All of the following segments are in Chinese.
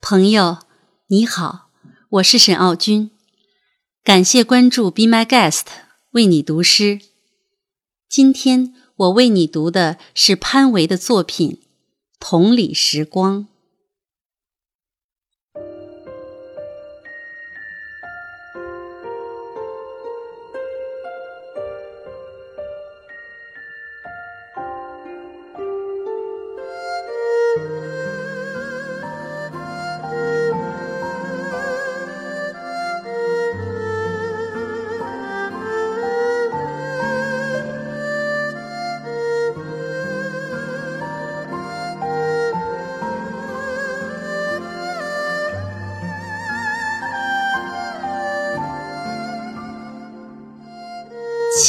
朋友，你好，我是沈傲君，感谢关注 Be My Guest，为你读诗。今天我为你读的是潘维的作品《同理时光》。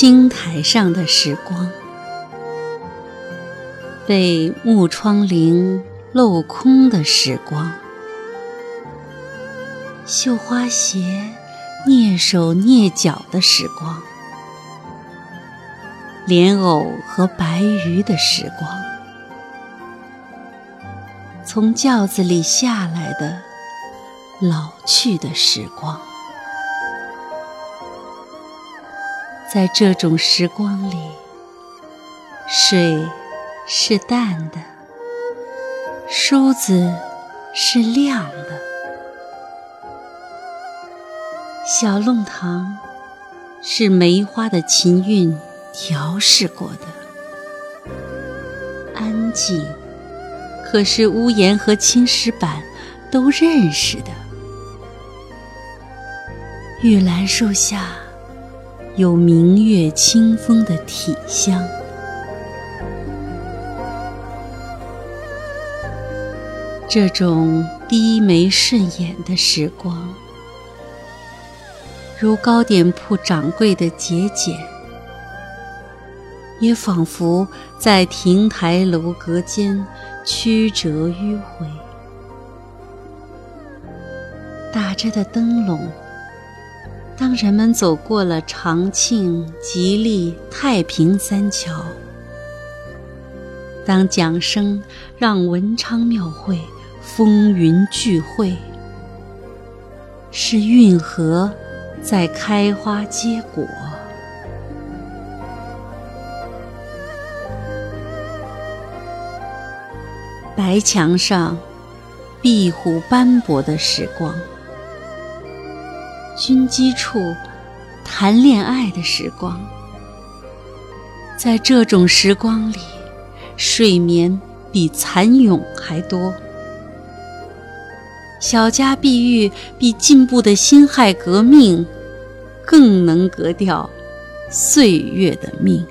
青苔上的时光，被木窗棂镂空的时光，绣花鞋蹑手蹑脚的时光，莲藕和白鱼的时光，从轿子里下来的老去的时光。在这种时光里，水是淡的，梳子是亮的，小弄堂是梅花的琴韵调试过的，安静，可是屋檐和青石板都认识的，玉兰树下。有明月清风的体香，这种低眉顺眼的时光，如糕点铺掌柜的节俭，也仿佛在亭台楼阁间曲折迂回，打着的灯笼。当人们走过了长庆、吉利、太平三桥，当桨声让文昌庙会风云聚会，是运河在开花结果，白墙上壁虎斑驳的时光。军机处谈恋爱的时光，在这种时光里，睡眠比蚕蛹还多。小家碧玉比进步的辛亥革命更能革掉岁月的命。